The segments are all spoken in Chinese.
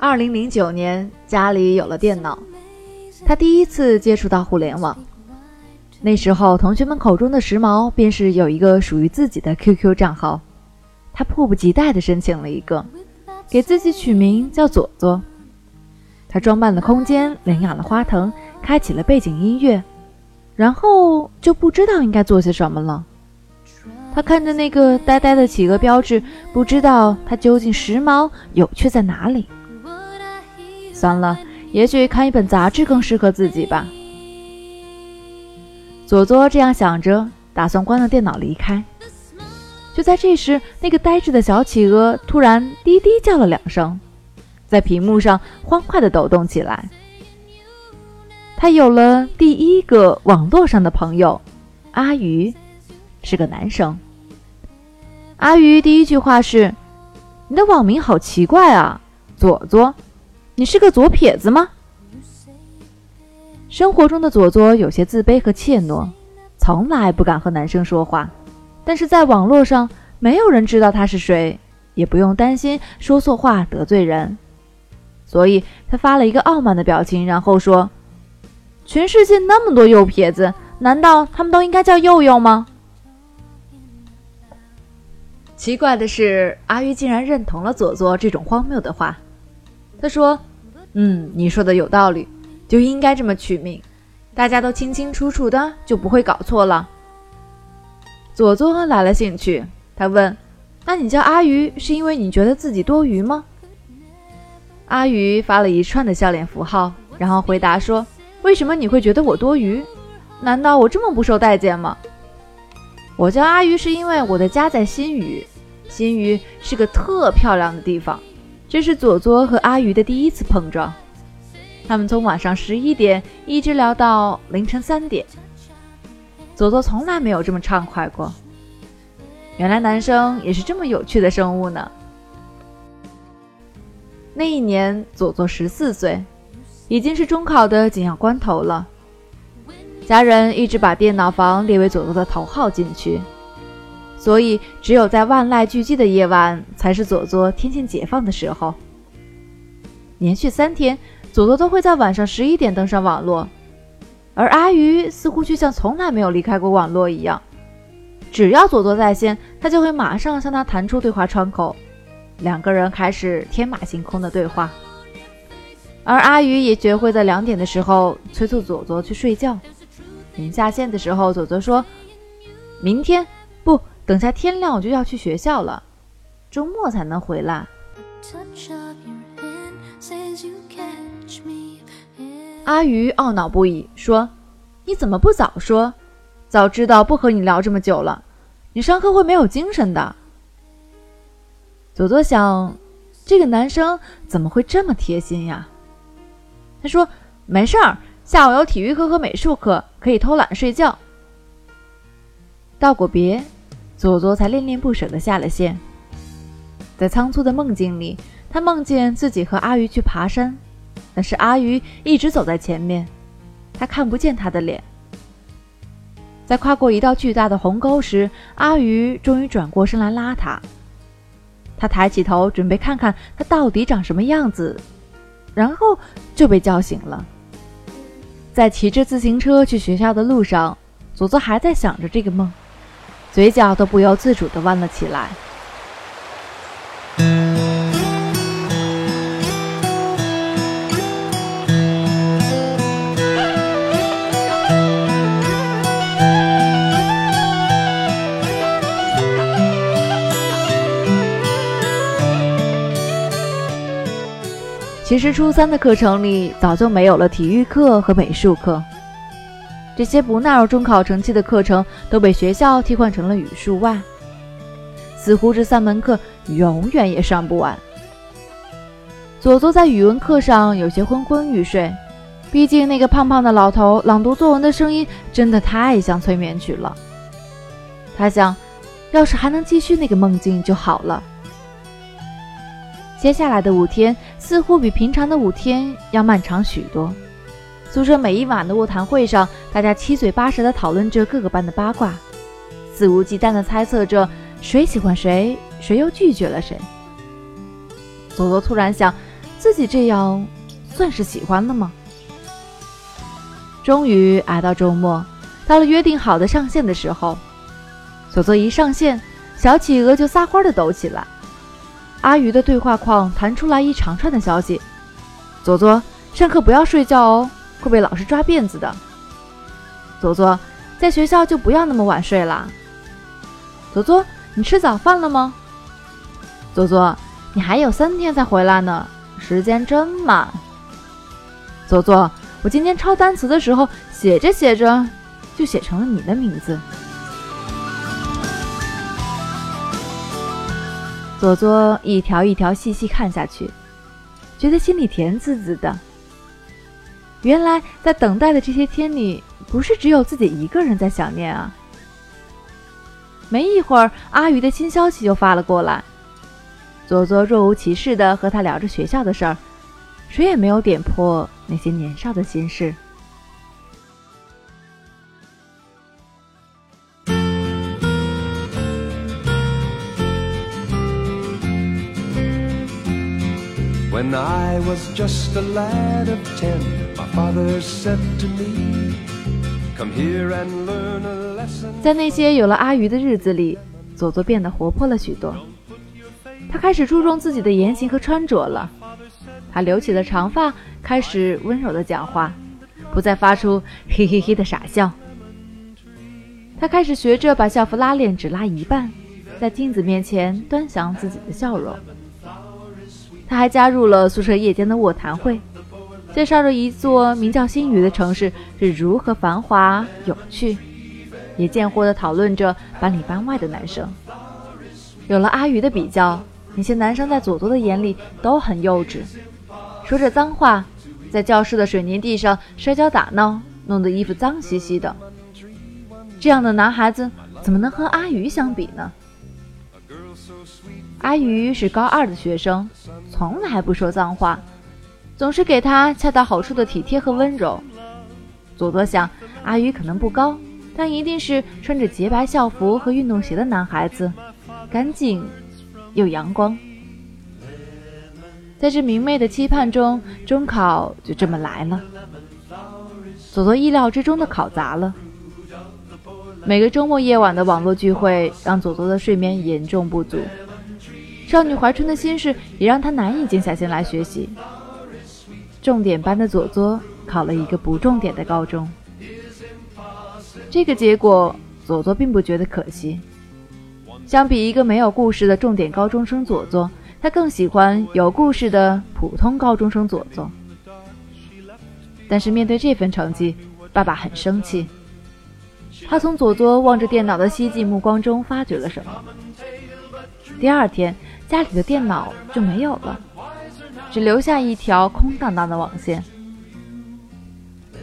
二零零九年，家里有了电脑，他第一次接触到互联网。那时候，同学们口中的时髦，便是有一个属于自己的 QQ 账号。他迫不及待地申请了一个，给自己取名叫左左。他装扮了空间，领养了花藤，开启了背景音乐，然后就不知道应该做些什么了。他看着那个呆呆的企鹅标志，不知道它究竟时髦有趣在哪里。算了，也许看一本杂志更适合自己吧。左左这样想着，打算关了电脑离开。就在这时，那个呆滞的小企鹅突然滴滴叫了两声，在屏幕上欢快地抖动起来。他有了第一个网络上的朋友，阿鱼，是个男生。阿鱼第一句话是：“你的网名好奇怪啊，左左，你是个左撇子吗？”生活中的左左有些自卑和怯懦，从来不敢和男生说话。但是在网络上，没有人知道他是谁，也不用担心说错话得罪人，所以他发了一个傲慢的表情，然后说：“全世界那么多右撇子，难道他们都应该叫佑佑吗？”奇怪的是，阿玉竟然认同了左左这种荒谬的话。他说：“嗯，你说的有道理。”就应该这么取名，大家都清清楚楚的，就不会搞错了。佐佐来了兴趣，他问：“那你叫阿鱼，是因为你觉得自己多余吗？”阿鱼发了一串的笑脸符号，然后回答说：“为什么你会觉得我多余？难道我这么不受待见吗？”我叫阿鱼是因为我的家在新余，新余是个特漂亮的地方。这是左左和阿鱼的第一次碰撞。他们从晚上十一点一直聊到凌晨三点。左左从来没有这么畅快过。原来男生也是这么有趣的生物呢。那一年，左左十四岁，已经是中考的紧要关头了。家人一直把电脑房列为左左的头号禁区，所以只有在万籁俱寂的夜晚，才是佐佐天性解放的时候。连续三天。佐佐都会在晚上十一点登上网络，而阿鱼似乎却像从来没有离开过网络一样。只要佐佐在线，他就会马上向他弹出对话窗口，两个人开始天马行空的对话。而阿鱼也学会在两点的时候催促佐佐去睡觉。临下线的时候，佐佐说：“明天不，等下天亮我就要去学校了，周末才能回来。”阿鱼懊恼不已，说：“你怎么不早说？早知道不和你聊这么久了，你上课会没有精神的。”左左想，这个男生怎么会这么贴心呀？他说：“没事儿，下午有体育课和美术课，可以偷懒睡觉。”道过别，左左才恋恋不舍地下了线。在仓促的梦境里，他梦见自己和阿鱼去爬山。但是阿鱼一直走在前面，他看不见他的脸。在跨过一道巨大的鸿沟时，阿鱼终于转过身来拉他。他抬起头，准备看看他到底长什么样子，然后就被叫醒了。在骑着自行车去学校的路上，左左还在想着这个梦，嘴角都不由自主地弯了起来。其实初三的课程里早就没有了体育课和美术课，这些不纳入中考成绩的课程都被学校替换成了语数外，似乎这三门课永远也上不完。左左在语文课上有些昏昏欲睡，毕竟那个胖胖的老头朗读作文的声音真的太像催眠曲了。他想，要是还能继续那个梦境就好了。接下来的五天似乎比平常的五天要漫长许多。宿舍每一晚的卧谈会上，大家七嘴八舌地讨论着各个班的八卦，肆无忌惮地猜测着谁喜欢谁，谁又拒绝了谁。左左突然想，自己这样算是喜欢了吗？终于挨到周末，到了约定好的上线的时候，佐佐一上线，小企鹅就撒欢的抖起来。阿鱼的对话框弹出来一长串的消息：“佐佐，上课不要睡觉哦，会被老师抓辫子的。”“佐佐，在学校就不要那么晚睡啦。”“佐佐，你吃早饭了吗？”“佐佐，你还有三天才回来呢，时间真慢。”“佐佐，我今天抄单词的时候，写着写着就写成了你的名字。”佐佐一条一条细细看下去，觉得心里甜滋滋的。原来在等待的这些天里，不是只有自己一个人在想念啊。没一会儿，阿鱼的新消息就发了过来。佐佐若无其事的和他聊着学校的事儿，谁也没有点破那些年少的心事。When I was just a lad of ten, father said to me, "Come here and learn a lesson." 在那些有了阿鱼的日子里，佐佐变得活泼了许多。他开始注重自己的言行和穿着了。他留起了长发，开始温柔的讲话，不再发出嘿嘿嘿的傻笑。他开始学着把校服拉链只拉一半，在镜子面前端详自己的笑容。他还加入了宿舍夜间的卧谈会，介绍着一座名叫新余的城市是如何繁华有趣，也贱货地讨论着班里班外的男生。有了阿鱼的比较，那些男生在佐佐的眼里都很幼稚，说着脏话，在教室的水泥地上摔跤打闹，弄得衣服脏兮兮的。这样的男孩子怎么能和阿鱼相比呢？阿鱼是高二的学生，从来不说脏话，总是给他恰到好处的体贴和温柔。佐佐想，阿鱼可能不高，但一定是穿着洁白校服和运动鞋的男孩子，干净又阳光。在这明媚的期盼中，中考就这么来了。佐佐意料之中的考砸了。每个周末夜晚的网络聚会，让佐佐的睡眠严重不足。少女怀春的心事也让他难以静下心来学习。重点班的佐佐考了一个不重点的高中，这个结果佐佐并不觉得可惜。相比一个没有故事的重点高中生佐佐，他更喜欢有故事的普通高中生佐佐。但是面对这份成绩，爸爸很生气。他从佐佐望着电脑的希冀目光中发觉了什么。第二天。家里的电脑就没有了，只留下一条空荡荡的网线。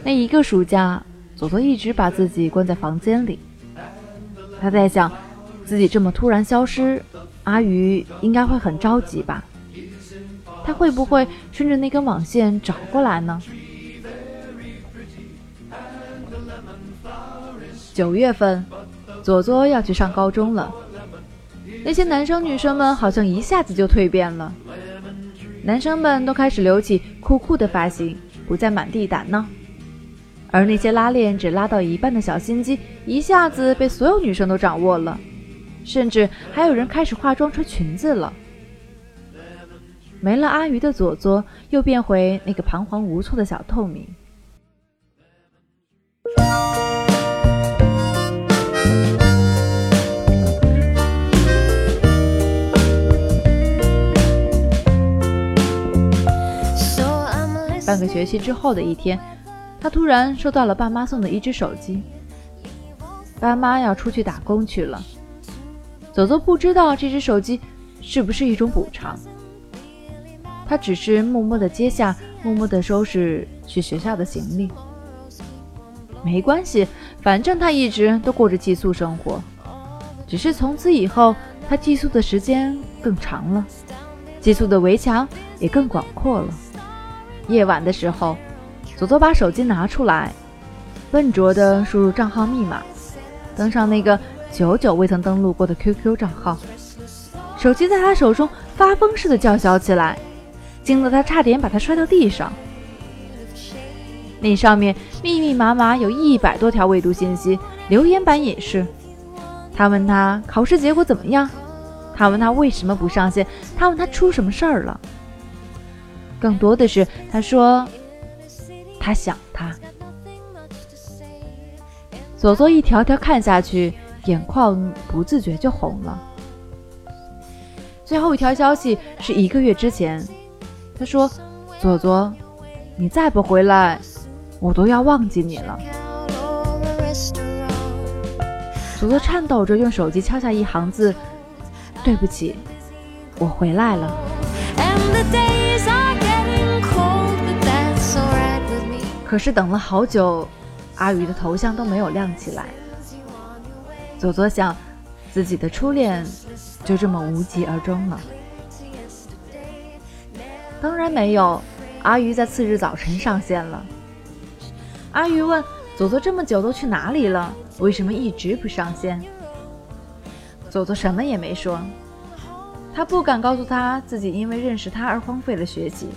那一个暑假，佐佐一直把自己关在房间里。他在想，自己这么突然消失，阿鱼应该会很着急吧？他会不会顺着那根网线找过来呢？九月份，佐佐要去上高中了。那些男生女生们好像一下子就蜕变了，男生们都开始留起酷酷的发型，不再满地打闹；而那些拉链只拉到一半的小心机，一下子被所有女生都掌握了，甚至还有人开始化妆穿裙子了。没了阿鱼的左左，又变回那个彷徨无措的小透明。半个学期之后的一天，他突然收到了爸妈送的一只手机。爸妈要出去打工去了，佐佐不知道这只手机是不是一种补偿。他只是默默的接下，默默的收拾去学校的行李。没关系，反正他一直都过着寄宿生活，只是从此以后，他寄宿的时间更长了，寄宿的围墙也更广阔了。夜晚的时候，佐佐把手机拿出来，笨拙地输入账号密码，登上那个久久未曾登录过的 QQ 账号。手机在他手中发疯似的叫嚣起来：“惊得他差点把他摔到地上。那上面密密麻麻有一百多条未读信息，留言板也是。他问他考试结果怎么样，他问他为什么不上线，他问他出什么事儿了。更多的是他说他想他。左左一条条看下去，眼眶不自觉就红了。最后一条消息是一个月之前，他说：“左左，你再不回来。”我都要忘记你了。左左颤抖着用手机敲下一行字：“对不起，我回来了。”可是等了好久，阿鱼的头像都没有亮起来。左左想，自己的初恋就这么无疾而终了。当然没有，阿鱼在次日早晨上线了。阿鱼问：“左左这么久都去哪里了？为什么一直不上线？”左左什么也没说，他不敢告诉他自己因为认识他而荒废了学习。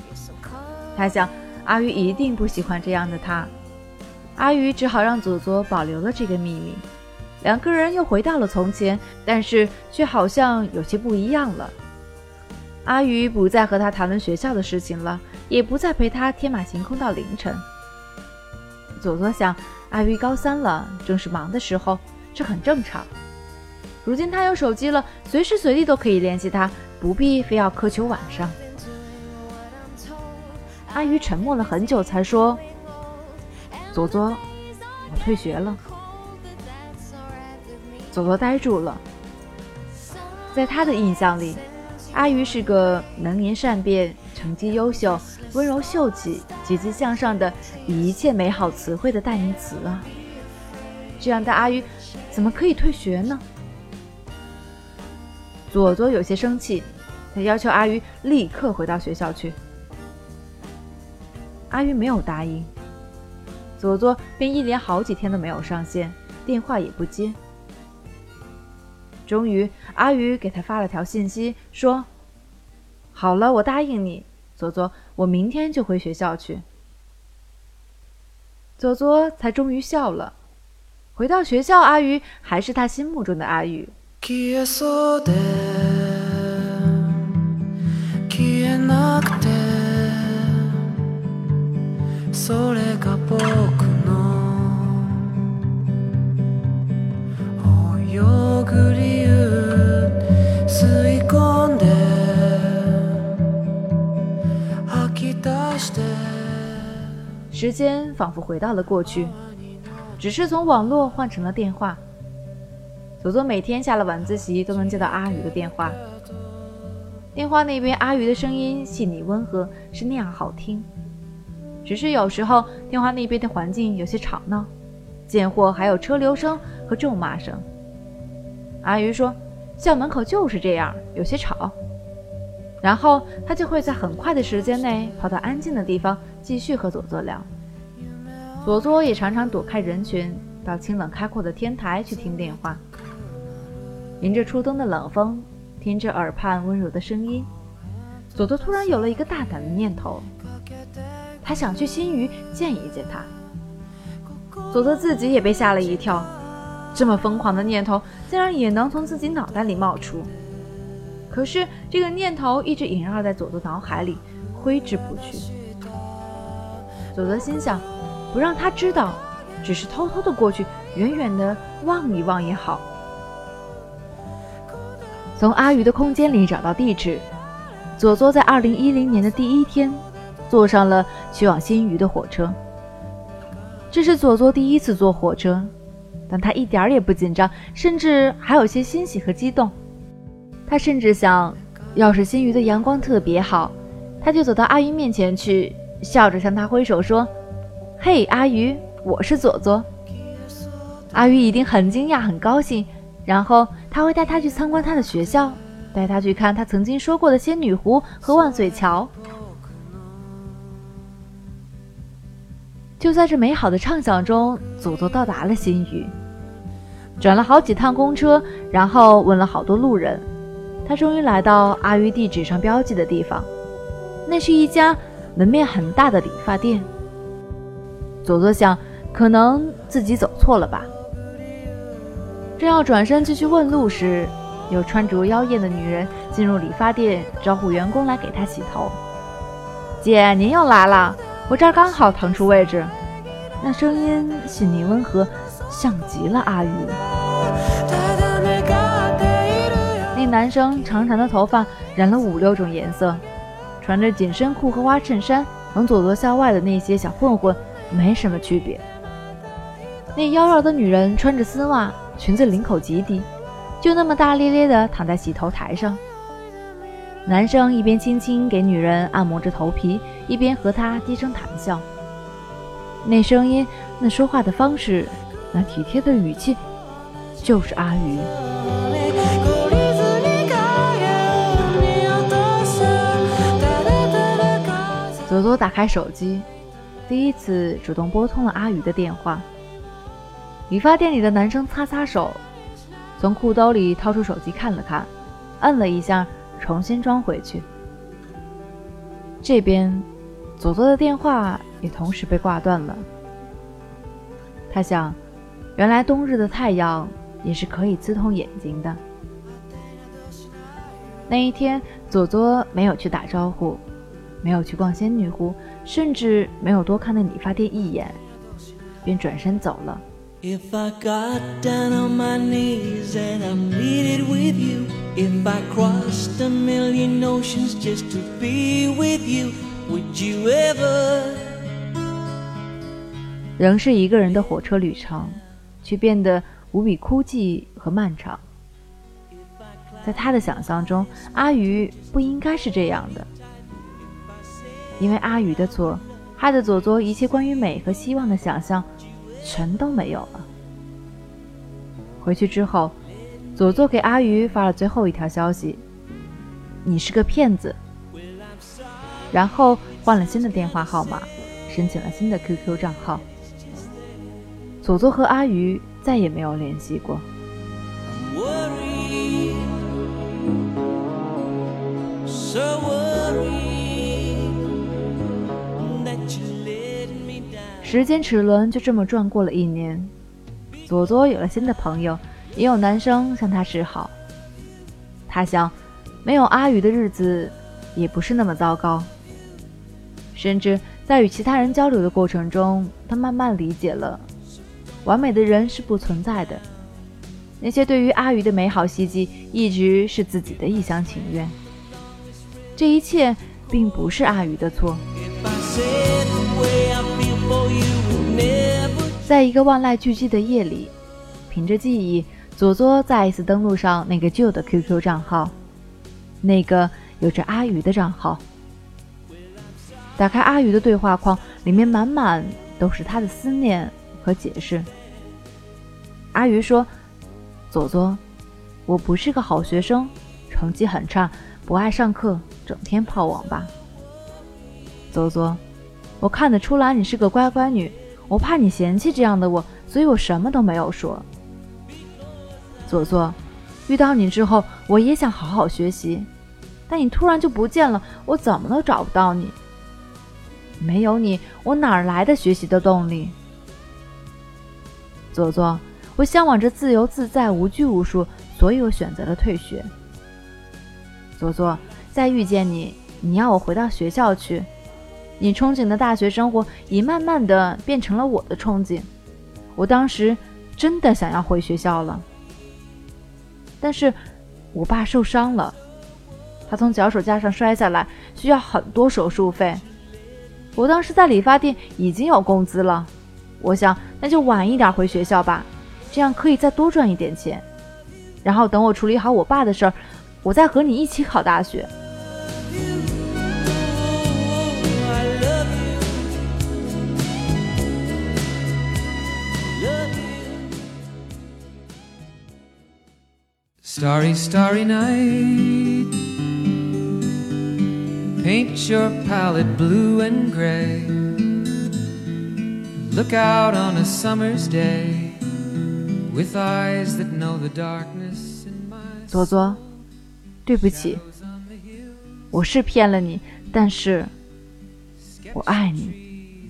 他想，阿鱼一定不喜欢这样的他。阿鱼只好让左左保留了这个秘密。两个人又回到了从前，但是却好像有些不一样了。阿鱼不再和他谈论学校的事情了，也不再陪他天马行空到凌晨。左左想，阿鱼高三了，正是忙的时候，这很正常。如今他有手机了，随时随地都可以联系他，不必非要苛求晚上。阿鱼沉默了很久，才说：“左左，我退学了。”左左呆住了，在他的印象里，阿鱼是个能言善辩、成绩优秀。温柔秀气、积极向上的一切美好词汇的代名词啊！这样的阿鱼怎么可以退学呢？左左有些生气，他要求阿鱼立刻回到学校去。阿鱼没有答应，左左便一连好几天都没有上线，电话也不接。终于，阿鱼给他发了条信息，说：“好了，我答应你。”左左，我明天就回学校去。左左才终于笑了。回到学校，阿鱼还是他心目中的阿时间仿佛回到了过去，只是从网络换成了电话。佐佐每天下了晚自习都能接到阿宇的电话，电话那边阿宇的声音细腻温和，是那样好听。只是有时候电话那边的环境有些吵闹，贱货还有车流声和咒骂声。阿鱼说：“校门口就是这样，有些吵。”然后他就会在很快的时间内跑到安静的地方，继续和左左聊。左左也常常躲开人群，到清冷开阔的天台去听电话。迎着初冬的冷风，听着耳畔温柔的声音，左左突然有了一个大胆的念头，他想去新余见一见他。佐佐自己也被吓了一跳，这么疯狂的念头竟然也能从自己脑袋里冒出。可是这个念头一直萦绕在佐佐脑海里，挥之不去。佐佐心想，不让他知道，只是偷偷的过去，远远的望一望也好。从阿鱼的空间里找到地址，佐佐在二零一零年的第一天，坐上了去往新余的火车。这是左左第一次坐火车，但他一点也不紧张，甚至还有些欣喜和激动。他甚至想，要是新余的阳光特别好，他就走到阿鱼面前去，笑着向他挥手说：“嘿，阿鱼，我是左左。”阿鱼一定很惊讶、很高兴，然后他会带他去参观他的学校，带他去看他曾经说过的仙女湖和万岁桥。就在这美好的畅想中，佐佐到达了新余，转了好几趟公车，然后问了好多路人。他终于来到阿玉地址上标记的地方，那是一家门面很大的理发店。佐佐想，可能自己走错了吧。正要转身继续问路时，有穿着妖艳的女人进入理发店，招呼员工来给她洗头。姐，您又来了，我这儿刚好腾出位置。那声音细腻温和，像极了阿鱼。那男生长长的头发染了五六种颜色，穿着紧身裤和花衬衫，能左左校外的那些小混混没什么区别。那妖娆的女人穿着丝袜，裙子领口极低，就那么大咧咧的躺在洗头台上。男生一边轻轻给女人按摩着头皮，一边和他低声谈笑。那声音，那说话的方式，那体贴的语气，就是阿鱼。佐佐打开手机，第一次主动拨通了阿鱼的电话。理发店里的男生擦擦手，从裤兜里掏出手机看了看，摁了一下。重新装回去。这边，佐佐的电话也同时被挂断了。他想，原来冬日的太阳也是可以刺痛眼睛的。那一天，佐佐没有去打招呼，没有去逛仙女湖，甚至没有多看那理发店一眼，便转身走了。If I got down on my knees and I pleaded with you, if I crossed a million oceans just to be with you. 仍是一个人的火车旅程，却变得无比孤寂和漫长。在他的想象中，阿鱼不应该是这样的，因为阿鱼的错，害得佐佐一切关于美和希望的想象。全都没有了。回去之后，佐佐给阿鱼发了最后一条消息：“你是个骗子。”然后换了新的电话号码，申请了新的 QQ 账号。佐佐和阿鱼再也没有联系过。时间齿轮就这么转过了一年，佐佐有了新的朋友，也有男生向他示好。他想，没有阿宇的日子也不是那么糟糕。甚至在与其他人交流的过程中，他慢慢理解了，完美的人是不存在的。那些对于阿鱼的美好希冀，一直是自己的一厢情愿。这一切并不是阿鱼的错。在一个万籁俱寂的夜里，凭着记忆，佐佐再一次登录上那个旧的 QQ 账号，那个有着阿鱼的账号。打开阿鱼的对话框，里面满满都是他的思念和解释。阿鱼说：“佐佐，我不是个好学生，成绩很差，不爱上课，整天泡网吧。”佐佐。我看得出来你是个乖乖女，我怕你嫌弃这样的我，所以我什么都没有说。佐佐，遇到你之后，我也想好好学习，但你突然就不见了，我怎么都找不到你。没有你，我哪来的学习的动力？佐佐，我向往着自由自在、无拘无束，所以我选择了退学。佐佐，再遇见你，你要我回到学校去。你憧憬的大学生活已慢慢的变成了我的憧憬，我当时真的想要回学校了，但是我爸受伤了，他从脚手架上摔下来，需要很多手术费。我当时在理发店已经有工资了，我想那就晚一点回学校吧，这样可以再多赚一点钱，然后等我处理好我爸的事儿，我再和你一起考大学。Starry, starry night. Paint your palette blue and gray. Look out on a summer's day with eyes that know the darkness in my 左左，对不起，我是骗了你，但是，我爱你，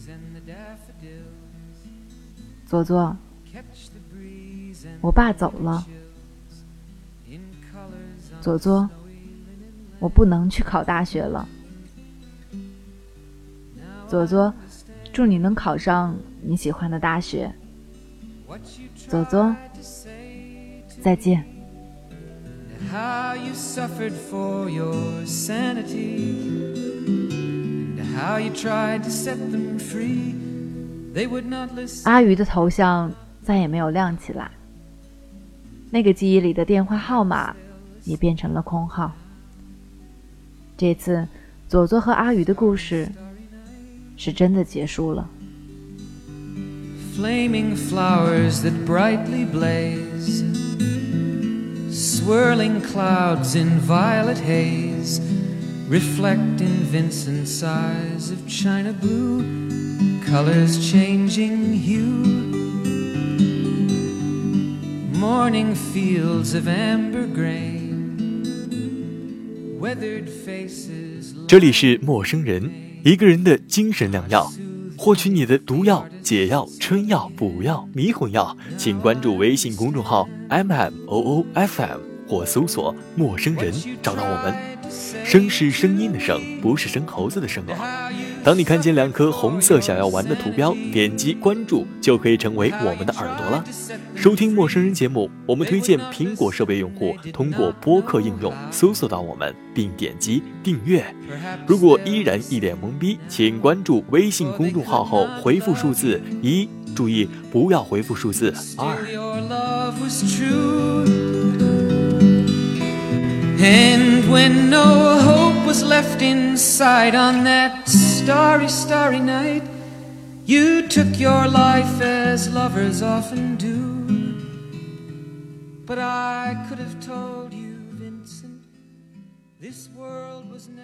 左左。我爸走了，左左，我不能去考大学了。左左，祝你能考上你喜欢的大学。左左，再见。阿鱼的头像再也没有亮起来。那个记忆里的电话号码也变成了空号。这次，左左和阿鱼的故事是真的结束了。Flaming flowers that brightly blaze, swirling clouds in violet haze, reflect in Vincent's eyes of china blue, colors changing hue. morning fields of amber grain weathered faces 这里是陌生人 一个人的精神良药获取你的毒药解药春药补药迷魂药请关注微信公众号 mmOOFM 或搜索陌生人找到我们。声是声音的声不是生猴子的声哦当你看见两颗红色想要玩的图标，点击关注就可以成为我们的耳朵了。收听陌生人节目，我们推荐苹果设备用户通过播客应用搜索到我们，并点击订阅。如果依然一脸懵逼，请关注微信公众号后回复数字一，注意不要回复数字二。And when no hope was left inside on that Starry, starry night, you took your life as lovers often do. But I could have told you, Vincent, this world was never.